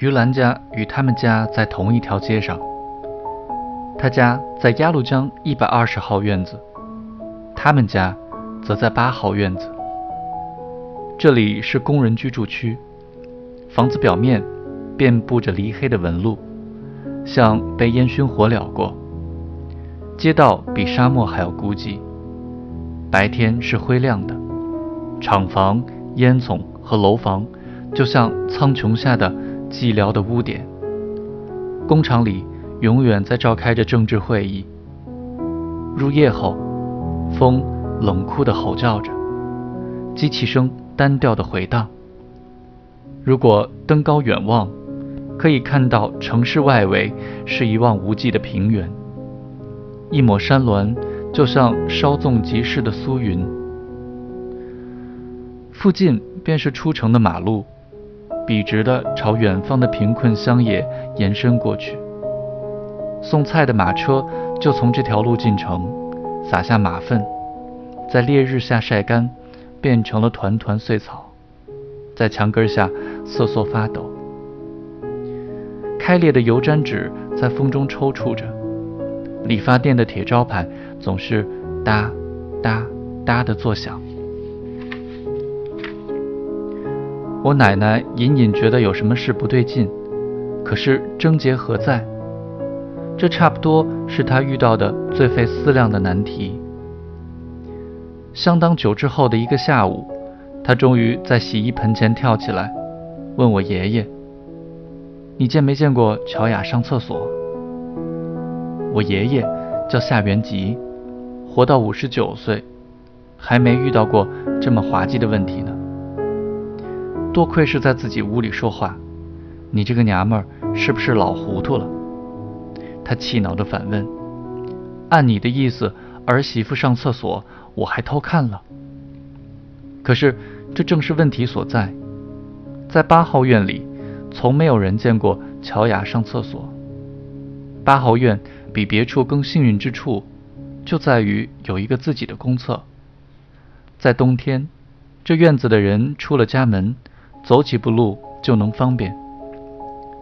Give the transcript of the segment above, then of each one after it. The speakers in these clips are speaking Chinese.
于兰家与他们家在同一条街上，他家在鸭绿江一百二十号院子，他们家则在八号院子。这里是工人居住区，房子表面遍布着离黑的纹路，像被烟熏火燎过。街道比沙漠还要孤寂，白天是灰亮的，厂房、烟囱和楼房就像苍穹下的寂寥的污点。工厂里永远在召开着政治会议。入夜后，风冷酷地吼叫着，机器声。单调的回荡。如果登高远望，可以看到城市外围是一望无际的平原，一抹山峦就像稍纵即逝的苏云。附近便是出城的马路，笔直的朝远方的贫困乡野延伸过去。送菜的马车就从这条路进城，撒下马粪，在烈日下晒干。变成了团团碎草，在墙根下瑟瑟发抖。开裂的油毡纸在风中抽搐着，理发店的铁招牌总是哒哒哒的作响。我奶奶隐隐觉得有什么事不对劲，可是症结何在？这差不多是她遇到的最费思量的难题。相当久之后的一个下午，他终于在洗衣盆前跳起来，问我爷爷：“你见没见过乔雅上厕所？”我爷爷叫夏元吉，活到五十九岁，还没遇到过这么滑稽的问题。多亏是在自己屋里说话，你这个娘们儿是不是老糊涂了？他气恼地反问：“按你的意思，儿媳妇上厕所？”我还偷看了，可是这正是问题所在。在八号院里，从没有人见过乔雅上厕所。八号院比别处更幸运之处，就在于有一个自己的公厕。在冬天，这院子的人出了家门，走几步路就能方便；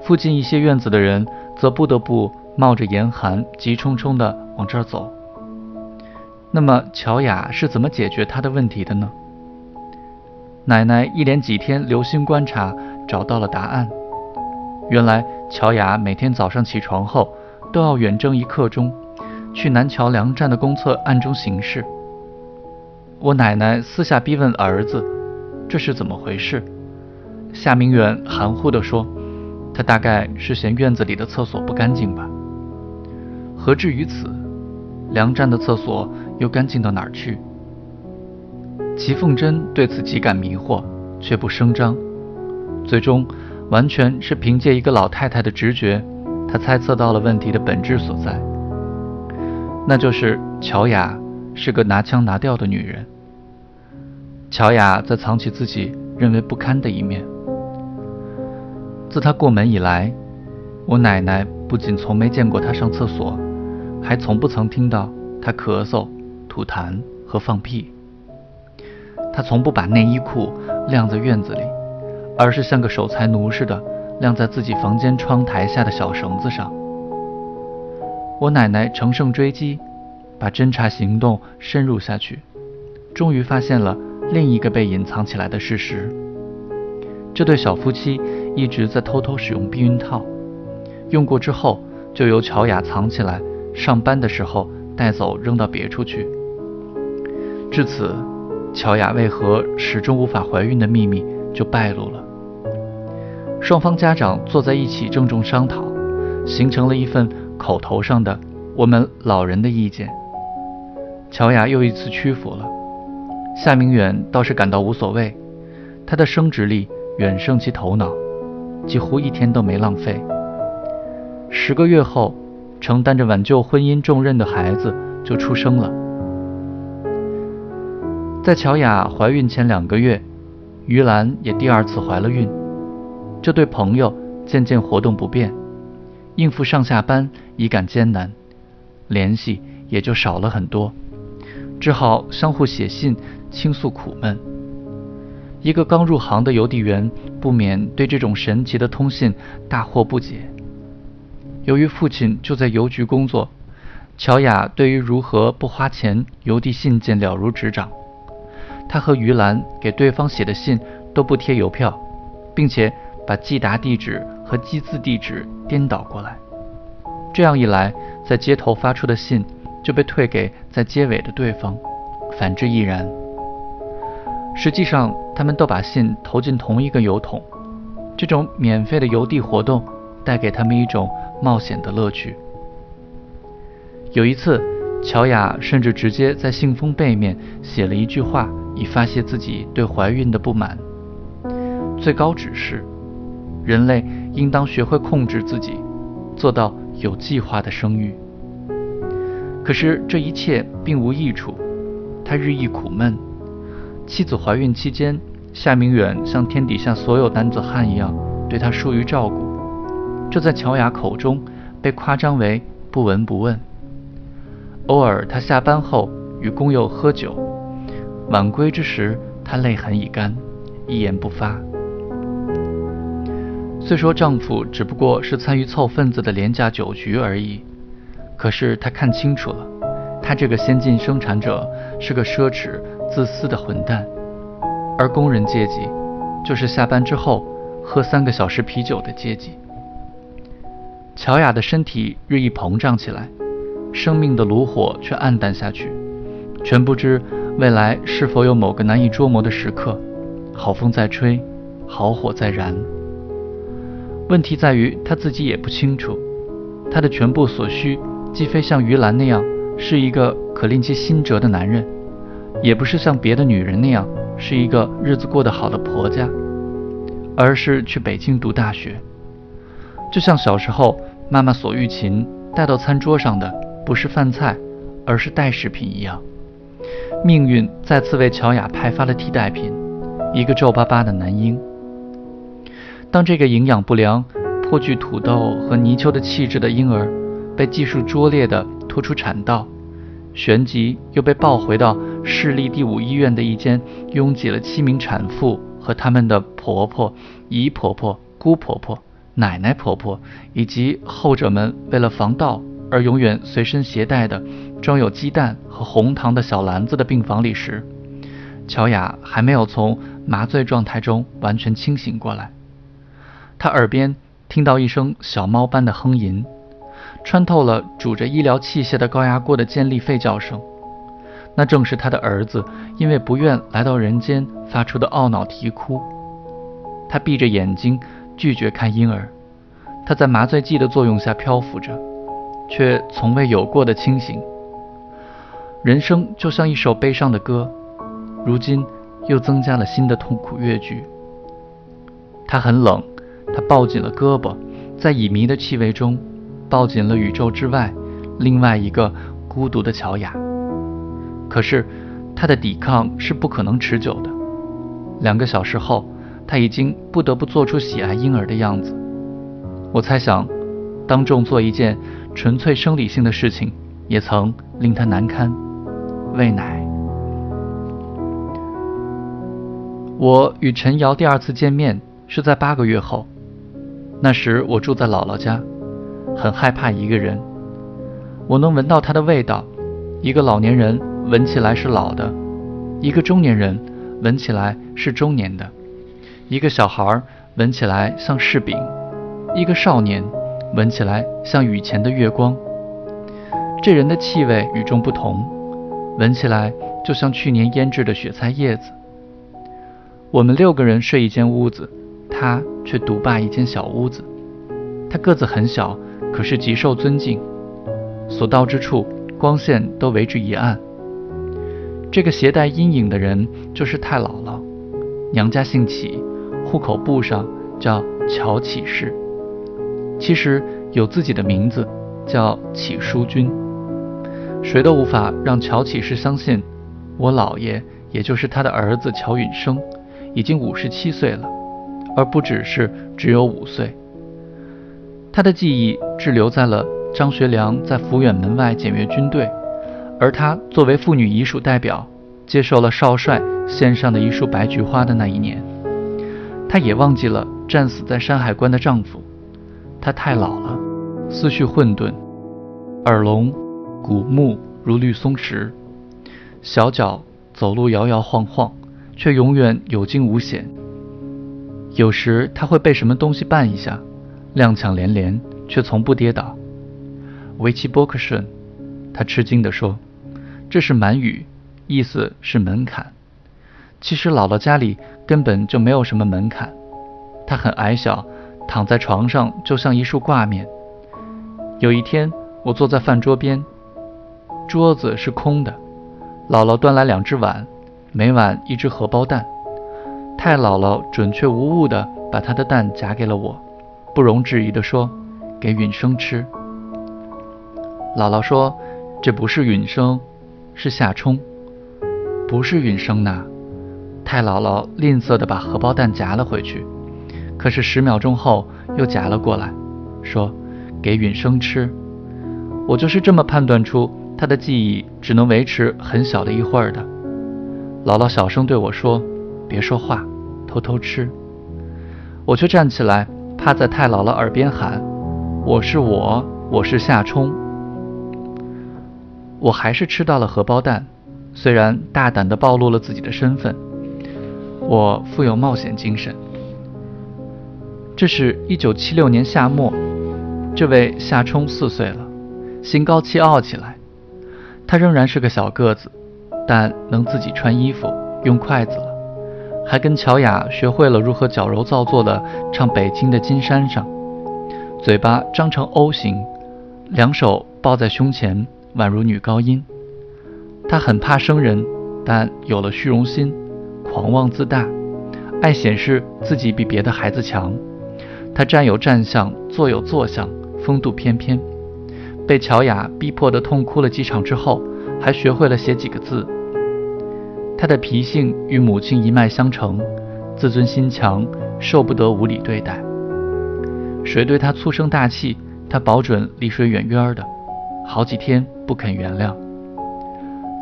附近一些院子的人，则不得不冒着严寒，急冲冲地往这儿走。那么乔雅是怎么解决她的问题的呢？奶奶一连几天留心观察，找到了答案。原来乔雅每天早上起床后，都要远征一刻钟，去南桥粮站的公厕暗中行事。我奶奶私下逼问儿子：“这是怎么回事？”夏明远含糊地说：“他大概是嫌院子里的厕所不干净吧？何至于此？粮站的厕所……”又干净到哪儿去？齐凤珍对此极感迷惑，却不声张。最终，完全是凭借一个老太太的直觉，她猜测到了问题的本质所在，那就是乔雅是个拿腔拿调的女人。乔雅在藏起自己认为不堪的一面。自他过门以来，我奶奶不仅从没见过他上厕所，还从不曾听到他咳嗽。吐痰和放屁，他从不把内衣裤晾在院子里，而是像个守财奴似的晾在自己房间窗台下的小绳子上。我奶奶乘胜追击，把侦查行动深入下去，终于发现了另一个被隐藏起来的事实：这对小夫妻一直在偷偷使用避孕套，用过之后就由乔雅藏起来，上班的时候带走扔到别处去。至此，乔雅为何始终无法怀孕的秘密就败露了。双方家长坐在一起郑重商讨，形成了一份口头上的我们老人的意见。乔雅又一次屈服了。夏明远倒是感到无所谓，他的生殖力远胜其头脑，几乎一天都没浪费。十个月后，承担着挽救婚姻重任的孩子就出生了。在乔雅怀孕前两个月，于兰也第二次怀了孕。这对朋友渐渐活动不便，应付上下班已感艰难，联系也就少了很多，只好相互写信倾诉苦闷。一个刚入行的邮递员不免对这种神奇的通信大惑不解。由于父亲就在邮局工作，乔雅对于如何不花钱邮递信件了如指掌。他和于兰给对方写的信都不贴邮票，并且把寄达地址和寄字地址颠倒过来。这样一来，在街头发出的信就被退给在街尾的对方，反之亦然。实际上，他们都把信投进同一个邮筒。这种免费的邮递活动带给他们一种冒险的乐趣。有一次，乔雅甚至直接在信封背面写了一句话。以发泄自己对怀孕的不满。最高指示：人类应当学会控制自己，做到有计划的生育。可是这一切并无益处，他日益苦闷。妻子怀孕期间，夏明远像天底下所有男子汉一样对她疏于照顾，这在乔雅口中被夸张为不闻不问。偶尔他下班后与工友喝酒。晚归之时，她泪痕已干，一言不发。虽说丈夫只不过是参与凑份子的廉价酒局而已，可是她看清楚了，他这个先进生产者是个奢侈、自私的混蛋，而工人阶级就是下班之后喝三个小时啤酒的阶级。乔雅的身体日益膨胀起来，生命的炉火却暗淡下去，全不知。未来是否有某个难以捉摸的时刻，好风在吹，好火在燃？问题在于他自己也不清楚，他的全部所需，既非像于兰那样是一个可令其心折的男人，也不是像别的女人那样是一个日子过得好的婆家，而是去北京读大学。就像小时候妈妈索玉琴带到餐桌上的不是饭菜，而是代食品一样。命运再次为乔雅派发了替代品，一个皱巴巴的男婴。当这个营养不良、颇具土豆和泥鳅的气质的婴儿被技术拙劣地拖出产道，旋即又被抱回到市立第五医院的一间拥挤了七名产妇和他们的婆婆、姨婆婆、姑婆婆、奶奶婆婆，以及后者们为了防盗而永远随身携带的。装有鸡蛋和红糖的小篮子的病房里时，乔雅还没有从麻醉状态中完全清醒过来。她耳边听到一声小猫般的哼吟，穿透了煮着医疗器械的高压锅的尖利吠叫声。那正是他的儿子因为不愿来到人间发出的懊恼啼哭。他闭着眼睛拒绝看婴儿，他在麻醉剂的作用下漂浮着，却从未有过的清醒。人生就像一首悲伤的歌，如今又增加了新的痛苦乐句。他很冷，他抱紧了胳膊，在乙醚的气味中，抱紧了宇宙之外另外一个孤独的乔雅。可是他的抵抗是不可能持久的。两个小时后，他已经不得不做出喜爱婴儿的样子。我猜想，当众做一件纯粹生理性的事情，也曾令他难堪。喂奶。我与陈瑶第二次见面是在八个月后，那时我住在姥姥家，很害怕一个人。我能闻到她的味道，一个老年人闻起来是老的，一个中年人闻起来是中年的，一个小孩闻起来像柿饼，一个少年闻起来像雨前的月光。这人的气味与众不同。闻起来就像去年腌制的雪菜叶子。我们六个人睡一间屋子，他却独霸一间小屋子。他个子很小，可是极受尊敬。所到之处，光线都为之一暗。这个携带阴影的人就是太姥姥，娘家姓启，户口簿上叫乔启氏，其实有自己的名字，叫启淑君。谁都无法让乔启士相信，我姥爷，也就是他的儿子乔允生，已经五十七岁了，而不只是只有五岁。他的记忆滞留在了张学良在抚远门外检阅军队，而他作为妇女遗属代表，接受了少帅献上的一束白菊花的那一年。她也忘记了战死在山海关的丈夫。她太老了，思绪混沌，耳聋，骨目如绿松石，小脚走路摇摇晃晃，却永远有惊无险。有时她会被什么东西绊一下，踉跄连连，却从不跌倒。维奇波克顺，他吃惊地说：“这是满语，意思是门槛。其实姥姥家里根本就没有什么门槛。她很矮小，躺在床上就像一束挂面。有一天，我坐在饭桌边，桌子是空的，姥姥端来两只碗，每碗一只荷包蛋。太姥姥准确无误地把她的蛋夹给了我，不容置疑地说：‘给允生吃。’”姥姥说：“这不是允生，是夏冲。不是允生呐。”太姥姥吝啬地把荷包蛋夹了回去，可是十秒钟后又夹了过来，说：“给允生吃。”我就是这么判断出他的记忆只能维持很小的一会儿的。姥姥小声对我说：“别说话，偷偷吃。”我却站起来，趴在太姥姥耳边喊：“我是我，我是夏冲。”我还是吃到了荷包蛋，虽然大胆地暴露了自己的身份。我富有冒险精神。这是一九七六年夏末，这位夏冲四岁了，心高气傲起来。他仍然是个小个子，但能自己穿衣服、用筷子了，还跟乔雅学会了如何矫揉造作地唱《北京的金山上》，嘴巴张成 O 型，两手抱在胸前。宛如女高音，她很怕生人，但有了虚荣心，狂妄自大，爱显示自己比别的孩子强。她站有站相，坐有坐相，风度翩翩。被乔雅逼迫的痛哭了几场之后，还学会了写几个字。她的脾性与母亲一脉相承，自尊心强，受不得无理对待。谁对她粗声大气，她保准离谁远远的。好几天不肯原谅。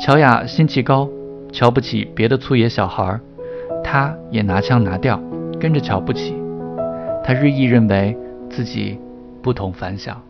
乔雅心气高，瞧不起别的粗野小孩儿，她也拿腔拿调，跟着瞧不起。她日益认为自己不同凡响。